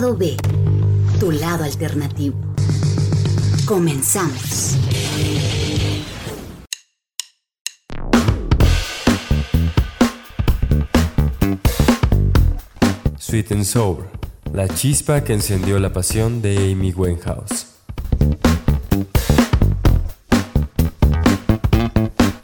Lado B, tu lado alternativo. Comenzamos. Sweet and Sour, la chispa que encendió la pasión de Amy Winehouse.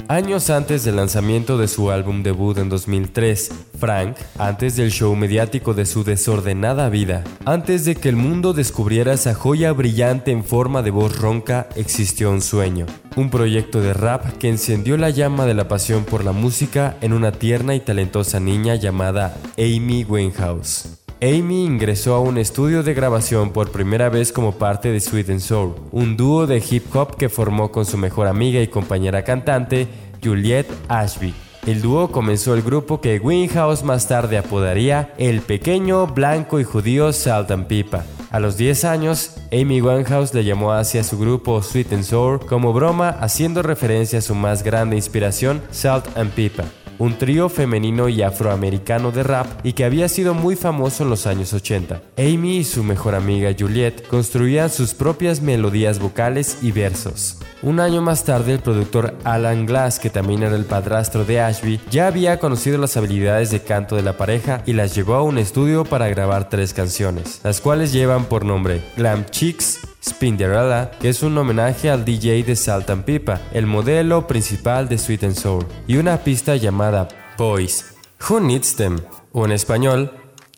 Años antes del lanzamiento de su álbum debut en 2003, Frank, antes del show mediático de su desordenada vida, antes de que el mundo descubriera esa joya brillante en forma de voz ronca, existió un sueño, un proyecto de rap que encendió la llama de la pasión por la música en una tierna y talentosa niña llamada Amy Winehouse. Amy ingresó a un estudio de grabación por primera vez como parte de Sweet and Soul, un dúo de hip hop que formó con su mejor amiga y compañera cantante, Juliette Ashby. El dúo comenzó el grupo que Winhouse más tarde apodaría el pequeño, blanco y judío Salt and Pipa. A los 10 años, Amy Winehouse le llamó hacia su grupo Sweet and Sour como broma haciendo referencia a su más grande inspiración, Salt and Pipa un trío femenino y afroamericano de rap y que había sido muy famoso en los años 80. Amy y su mejor amiga Juliette construían sus propias melodías vocales y versos. Un año más tarde, el productor Alan Glass, que también era el padrastro de Ashby, ya había conocido las habilidades de canto de la pareja y las llevó a un estudio para grabar tres canciones, las cuales llevan por nombre Glam Chicks, Spinderella, es un homenaje al DJ de Salt and Pipa, el modelo principal de Sweet and Sour, y una pista llamada Boys. Who needs them? O en español,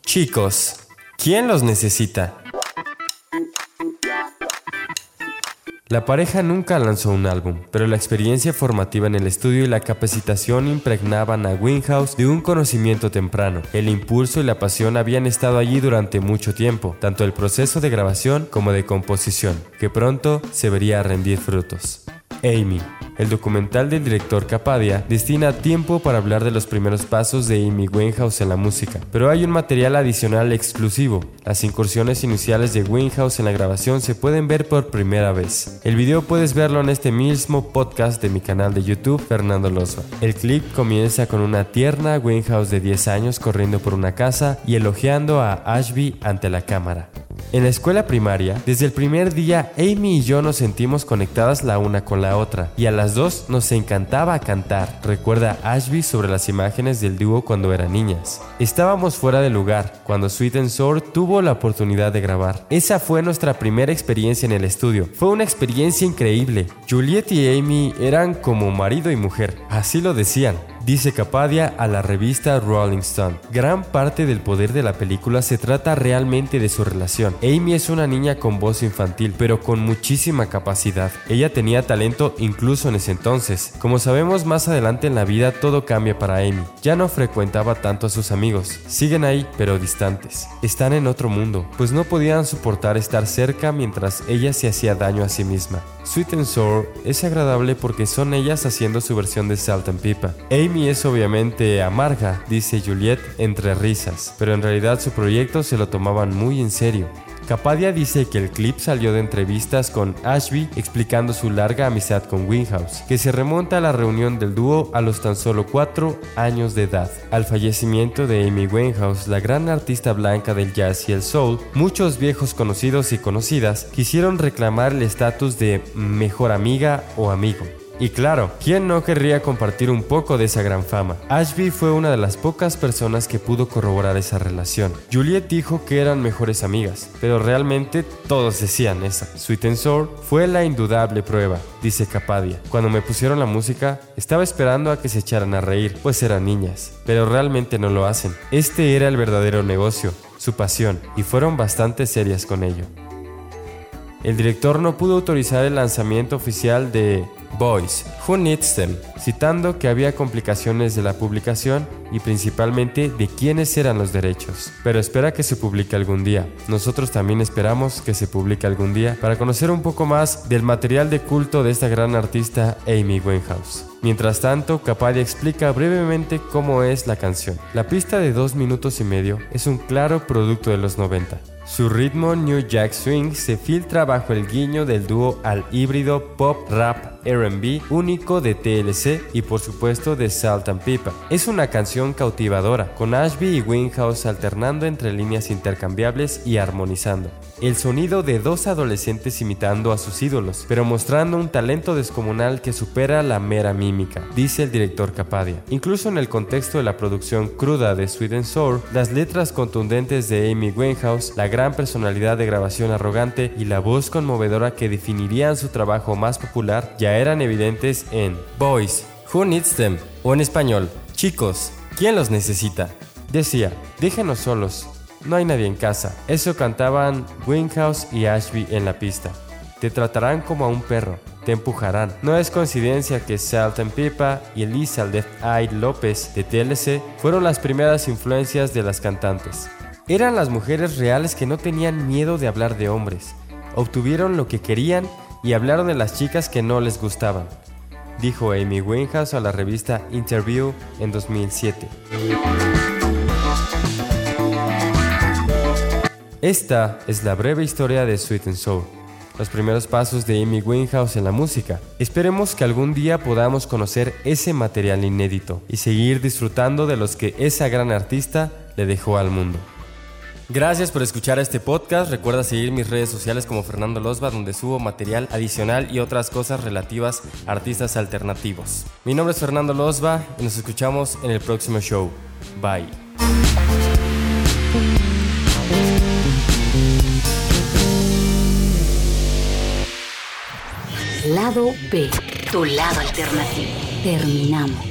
chicos, ¿quién los necesita? La pareja nunca lanzó un álbum, pero la experiencia formativa en el estudio y la capacitación impregnaban a Winghouse de un conocimiento temprano. El impulso y la pasión habían estado allí durante mucho tiempo, tanto el proceso de grabación como de composición, que pronto se vería rendir frutos. Amy. El documental del director Capadia destina tiempo para hablar de los primeros pasos de Amy Winehouse en la música, pero hay un material adicional exclusivo. Las incursiones iniciales de Winehouse en la grabación se pueden ver por primera vez. El video puedes verlo en este mismo podcast de mi canal de YouTube, Fernando Loza. El clip comienza con una tierna Winehouse de 10 años corriendo por una casa y elogiando a Ashby ante la cámara. En la escuela primaria, desde el primer día, Amy y yo nos sentimos conectadas la una con la otra, y a las dos nos encantaba cantar, recuerda Ashby sobre las imágenes del dúo cuando eran niñas. Estábamos fuera de lugar cuando Sweet and Sour tuvo la oportunidad de grabar. Esa fue nuestra primera experiencia en el estudio. Fue una experiencia increíble. Juliet y Amy eran como marido y mujer, así lo decían. Dice Capadia a la revista Rolling Stone. Gran parte del poder de la película se trata realmente de su relación. Amy es una niña con voz infantil, pero con muchísima capacidad. Ella tenía talento incluso en ese entonces. Como sabemos más adelante en la vida todo cambia para Amy. Ya no frecuentaba tanto a sus amigos. Siguen ahí, pero distantes. Están en otro mundo, pues no podían soportar estar cerca mientras ella se hacía daño a sí misma. Sweet and Sour es agradable porque son ellas haciendo su versión de Salt and Pipa. Amy es obviamente amarga, dice Juliet entre risas, pero en realidad su proyecto se lo tomaban muy en serio. Capadia dice que el clip salió de entrevistas con Ashby explicando su larga amistad con Winghouse, que se remonta a la reunión del dúo a los tan solo 4 años de edad. Al fallecimiento de Amy Winehouse, la gran artista blanca del jazz y el soul, muchos viejos conocidos y conocidas quisieron reclamar el estatus de mejor amiga o amigo. Y claro, ¿quién no querría compartir un poco de esa gran fama? Ashby fue una de las pocas personas que pudo corroborar esa relación. Juliet dijo que eran mejores amigas, pero realmente todos decían esa. Sweet and fue la indudable prueba, dice Capadia. Cuando me pusieron la música, estaba esperando a que se echaran a reír, pues eran niñas, pero realmente no lo hacen. Este era el verdadero negocio, su pasión, y fueron bastante serias con ello. El director no pudo autorizar el lanzamiento oficial de Boys, Who Needs Them, citando que había complicaciones de la publicación y principalmente de quiénes eran los derechos. Pero espera que se publique algún día. Nosotros también esperamos que se publique algún día para conocer un poco más del material de culto de esta gran artista Amy Winehouse. Mientras tanto, Capadia explica brevemente cómo es la canción. La pista de dos minutos y medio es un claro producto de los 90. Su ritmo New Jack Swing se filtra bajo el guiño del dúo al híbrido pop rap RB único de TLC y por supuesto de Salt and Pipa. Es una canción cautivadora, con Ashby y Winghouse alternando entre líneas intercambiables y armonizando. El sonido de dos adolescentes imitando a sus ídolos, pero mostrando un talento descomunal que supera la mera mímica, dice el director Capadia. Incluso en el contexto de la producción cruda de Sweet and Sour, las letras contundentes de Amy Winehouse, la gran personalidad de grabación arrogante y la voz conmovedora que definirían su trabajo más popular ya eran evidentes en Boys, Who Needs Them? o en español, Chicos, ¿quién los necesita? Decía, déjenos solos, no hay nadie en casa. Eso cantaban Winghouse y Ashby en la pista. Te tratarán como a un perro, te empujarán. No es coincidencia que Salt and Pipa y Elizabeth Eye López de TLC fueron las primeras influencias de las cantantes. Eran las mujeres reales que no tenían miedo de hablar de hombres. Obtuvieron lo que querían y hablaron de las chicas que no les gustaban, dijo Amy Winehouse a la revista Interview en 2007. Esta es la breve historia de Sweet and Soul, los primeros pasos de Amy Winehouse en la música. Esperemos que algún día podamos conocer ese material inédito y seguir disfrutando de los que esa gran artista le dejó al mundo. Gracias por escuchar este podcast. Recuerda seguir mis redes sociales como Fernando Losba, donde subo material adicional y otras cosas relativas a artistas alternativos. Mi nombre es Fernando Losba y nos escuchamos en el próximo show. Bye. Lado B, tu lado alternativo. Terminamos.